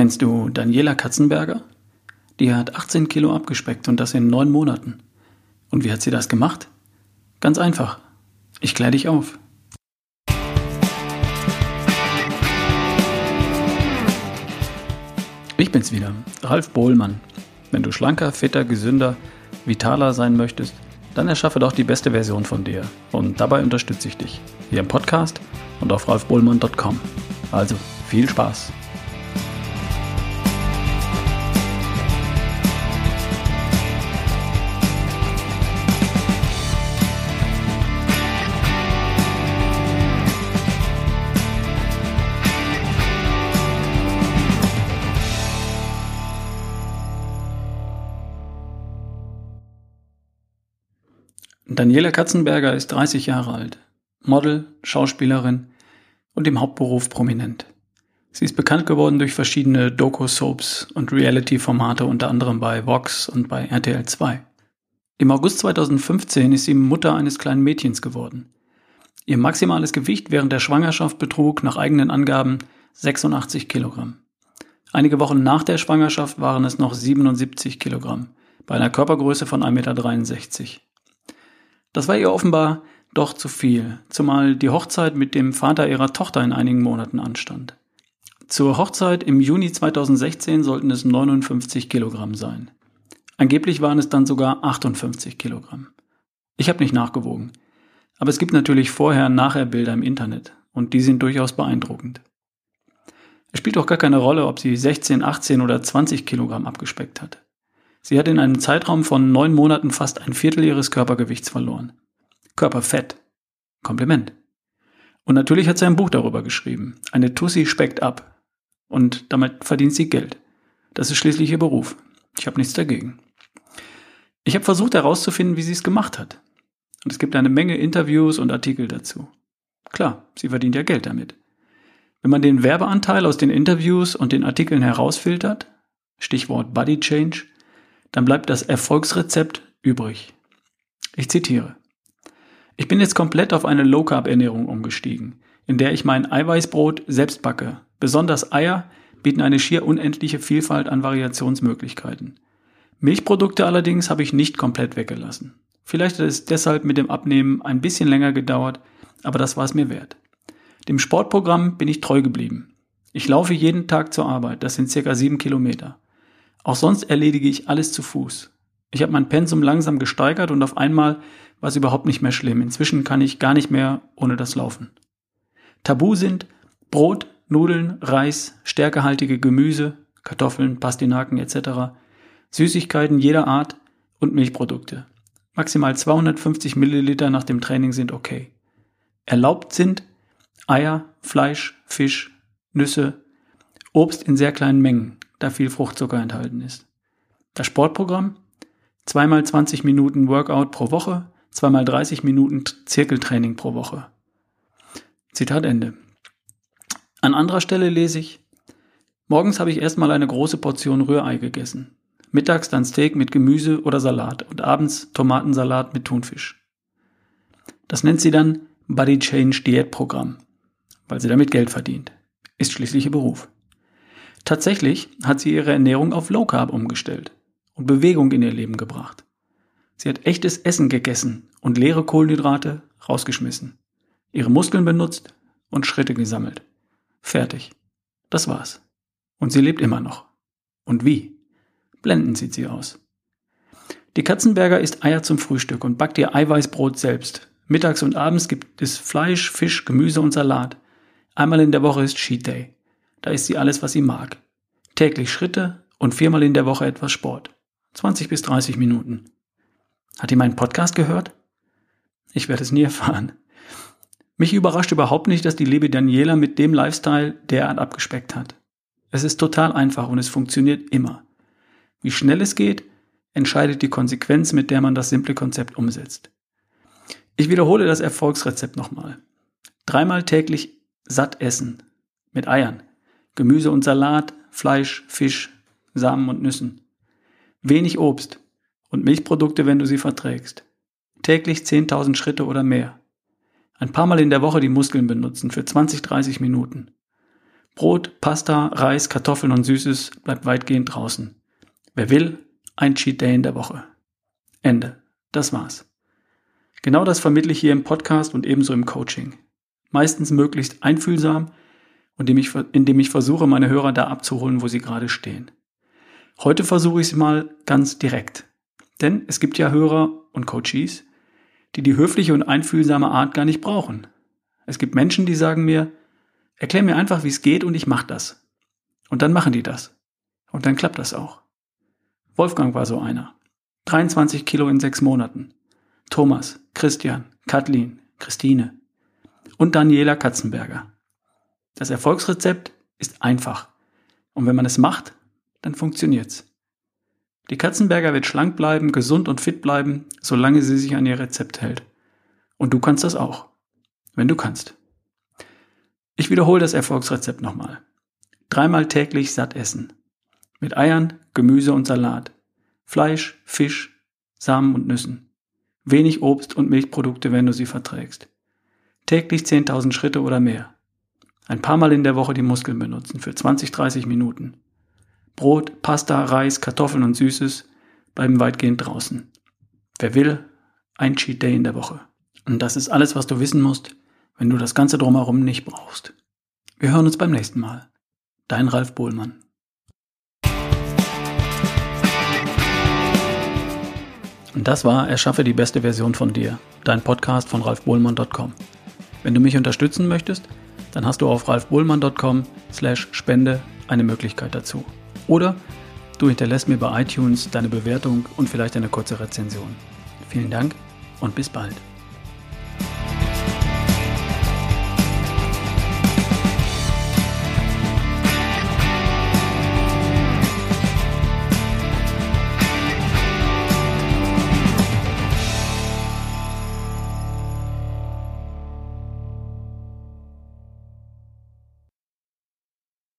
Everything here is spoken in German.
Kennst du Daniela Katzenberger? Die hat 18 Kilo abgespeckt und das in neun Monaten. Und wie hat sie das gemacht? Ganz einfach. Ich kläre dich auf. Ich bin's wieder, Ralf Bohlmann. Wenn du schlanker, fitter, gesünder, vitaler sein möchtest, dann erschaffe doch die beste Version von dir. Und dabei unterstütze ich dich. Hier im Podcast und auf ralfbohlmann.com. Also, viel Spaß! Daniela Katzenberger ist 30 Jahre alt, Model, Schauspielerin und im Hauptberuf prominent. Sie ist bekannt geworden durch verschiedene Doku-Soaps und Reality-Formate, unter anderem bei Vox und bei RTL 2. Im August 2015 ist sie Mutter eines kleinen Mädchens geworden. Ihr maximales Gewicht während der Schwangerschaft betrug nach eigenen Angaben 86 Kilogramm. Einige Wochen nach der Schwangerschaft waren es noch 77 Kilogramm, bei einer Körpergröße von 1,63 Meter. Das war ihr offenbar doch zu viel, zumal die Hochzeit mit dem Vater ihrer Tochter in einigen Monaten anstand. Zur Hochzeit im Juni 2016 sollten es 59 Kilogramm sein. Angeblich waren es dann sogar 58 Kilogramm. Ich habe nicht nachgewogen. Aber es gibt natürlich Vorher- und Nachher-Bilder im Internet und die sind durchaus beeindruckend. Es spielt auch gar keine Rolle, ob sie 16, 18 oder 20 Kilogramm abgespeckt hat. Sie hat in einem Zeitraum von neun Monaten fast ein Viertel ihres Körpergewichts verloren. Körperfett. Kompliment. Und natürlich hat sie ein Buch darüber geschrieben. Eine Tussi speckt ab. Und damit verdient sie Geld. Das ist schließlich ihr Beruf. Ich habe nichts dagegen. Ich habe versucht herauszufinden, wie sie es gemacht hat. Und es gibt eine Menge Interviews und Artikel dazu. Klar, sie verdient ja Geld damit. Wenn man den Werbeanteil aus den Interviews und den Artikeln herausfiltert, Stichwort Body Change, dann bleibt das Erfolgsrezept übrig. Ich zitiere. Ich bin jetzt komplett auf eine Low-Carb-Ernährung umgestiegen, in der ich mein Eiweißbrot selbst backe. Besonders Eier bieten eine schier unendliche Vielfalt an Variationsmöglichkeiten. Milchprodukte allerdings habe ich nicht komplett weggelassen. Vielleicht hat es deshalb mit dem Abnehmen ein bisschen länger gedauert, aber das war es mir wert. Dem Sportprogramm bin ich treu geblieben. Ich laufe jeden Tag zur Arbeit, das sind circa sieben Kilometer. Auch sonst erledige ich alles zu Fuß. Ich habe mein Pensum langsam gesteigert und auf einmal war es überhaupt nicht mehr schlimm. Inzwischen kann ich gar nicht mehr ohne das Laufen. Tabu sind Brot, Nudeln, Reis, stärkehaltige Gemüse, Kartoffeln, Pastinaken etc., Süßigkeiten jeder Art und Milchprodukte. Maximal 250 Milliliter nach dem Training sind okay. Erlaubt sind Eier, Fleisch, Fisch, Nüsse, Obst in sehr kleinen Mengen, da viel Fruchtzucker enthalten ist. Das Sportprogramm? Zweimal 20 Minuten Workout pro Woche, zweimal 30 Minuten Zirkeltraining pro Woche. Zitat Ende. An anderer Stelle lese ich, morgens habe ich erstmal eine große Portion Rührei gegessen, mittags dann Steak mit Gemüse oder Salat und abends Tomatensalat mit Thunfisch. Das nennt sie dann Body Change Diätprogramm, weil sie damit Geld verdient. Ist schließlich ihr Beruf. Tatsächlich hat sie ihre Ernährung auf Low Carb umgestellt und Bewegung in ihr Leben gebracht. Sie hat echtes Essen gegessen und leere Kohlenhydrate rausgeschmissen, ihre Muskeln benutzt und Schritte gesammelt. Fertig. Das war's. Und sie lebt immer noch. Und wie? Blenden sieht sie aus. Die Katzenberger isst Eier zum Frühstück und backt ihr Eiweißbrot selbst. Mittags und abends gibt es Fleisch, Fisch, Gemüse und Salat. Einmal in der Woche ist Cheat Day. Da isst sie alles, was sie mag. Täglich Schritte und viermal in der Woche etwas Sport. 20 bis 30 Minuten. Hat die meinen Podcast gehört? Ich werde es nie erfahren. Mich überrascht überhaupt nicht, dass die liebe Daniela mit dem Lifestyle derart abgespeckt hat. Es ist total einfach und es funktioniert immer. Wie schnell es geht, entscheidet die Konsequenz, mit der man das simple Konzept umsetzt. Ich wiederhole das Erfolgsrezept nochmal. Dreimal täglich satt essen. Mit Eiern. Gemüse und Salat, Fleisch, Fisch, Samen und Nüssen. Wenig Obst und Milchprodukte, wenn du sie verträgst. Täglich 10.000 Schritte oder mehr. Ein paar Mal in der Woche die Muskeln benutzen für 20, 30 Minuten. Brot, Pasta, Reis, Kartoffeln und Süßes bleibt weitgehend draußen. Wer will, ein Cheat Day in der Woche. Ende. Das war's. Genau das vermittle ich hier im Podcast und ebenso im Coaching. Meistens möglichst einfühlsam und indem ich, indem ich versuche, meine Hörer da abzuholen, wo sie gerade stehen. Heute versuche ich es mal ganz direkt. Denn es gibt ja Hörer und Coaches, die die höfliche und einfühlsame Art gar nicht brauchen. Es gibt Menschen, die sagen mir, erklär mir einfach, wie es geht und ich mach das. Und dann machen die das. Und dann klappt das auch. Wolfgang war so einer. 23 Kilo in sechs Monaten. Thomas, Christian, Kathleen, Christine und Daniela Katzenberger. Das Erfolgsrezept ist einfach. Und wenn man es macht, dann funktioniert's. Die Katzenberger wird schlank bleiben, gesund und fit bleiben, solange sie sich an ihr Rezept hält. Und du kannst das auch. Wenn du kannst. Ich wiederhole das Erfolgsrezept nochmal. Dreimal täglich satt essen. Mit Eiern, Gemüse und Salat. Fleisch, Fisch, Samen und Nüssen. Wenig Obst und Milchprodukte, wenn du sie verträgst. Täglich 10.000 Schritte oder mehr. Ein paar Mal in der Woche die Muskeln benutzen für 20, 30 Minuten. Brot, Pasta, Reis, Kartoffeln und Süßes bleiben weitgehend draußen. Wer will, ein Cheat Day in der Woche. Und das ist alles, was du wissen musst, wenn du das Ganze drumherum nicht brauchst. Wir hören uns beim nächsten Mal. Dein Ralf Bohlmann. Und das war Erschaffe die beste Version von dir, dein Podcast von ralfbohlmann.com. Wenn du mich unterstützen möchtest, dann hast du auf ralfbohlmann.com slash spende eine Möglichkeit dazu. Oder du hinterlässt mir bei iTunes deine Bewertung und vielleicht eine kurze Rezension. Vielen Dank und bis bald.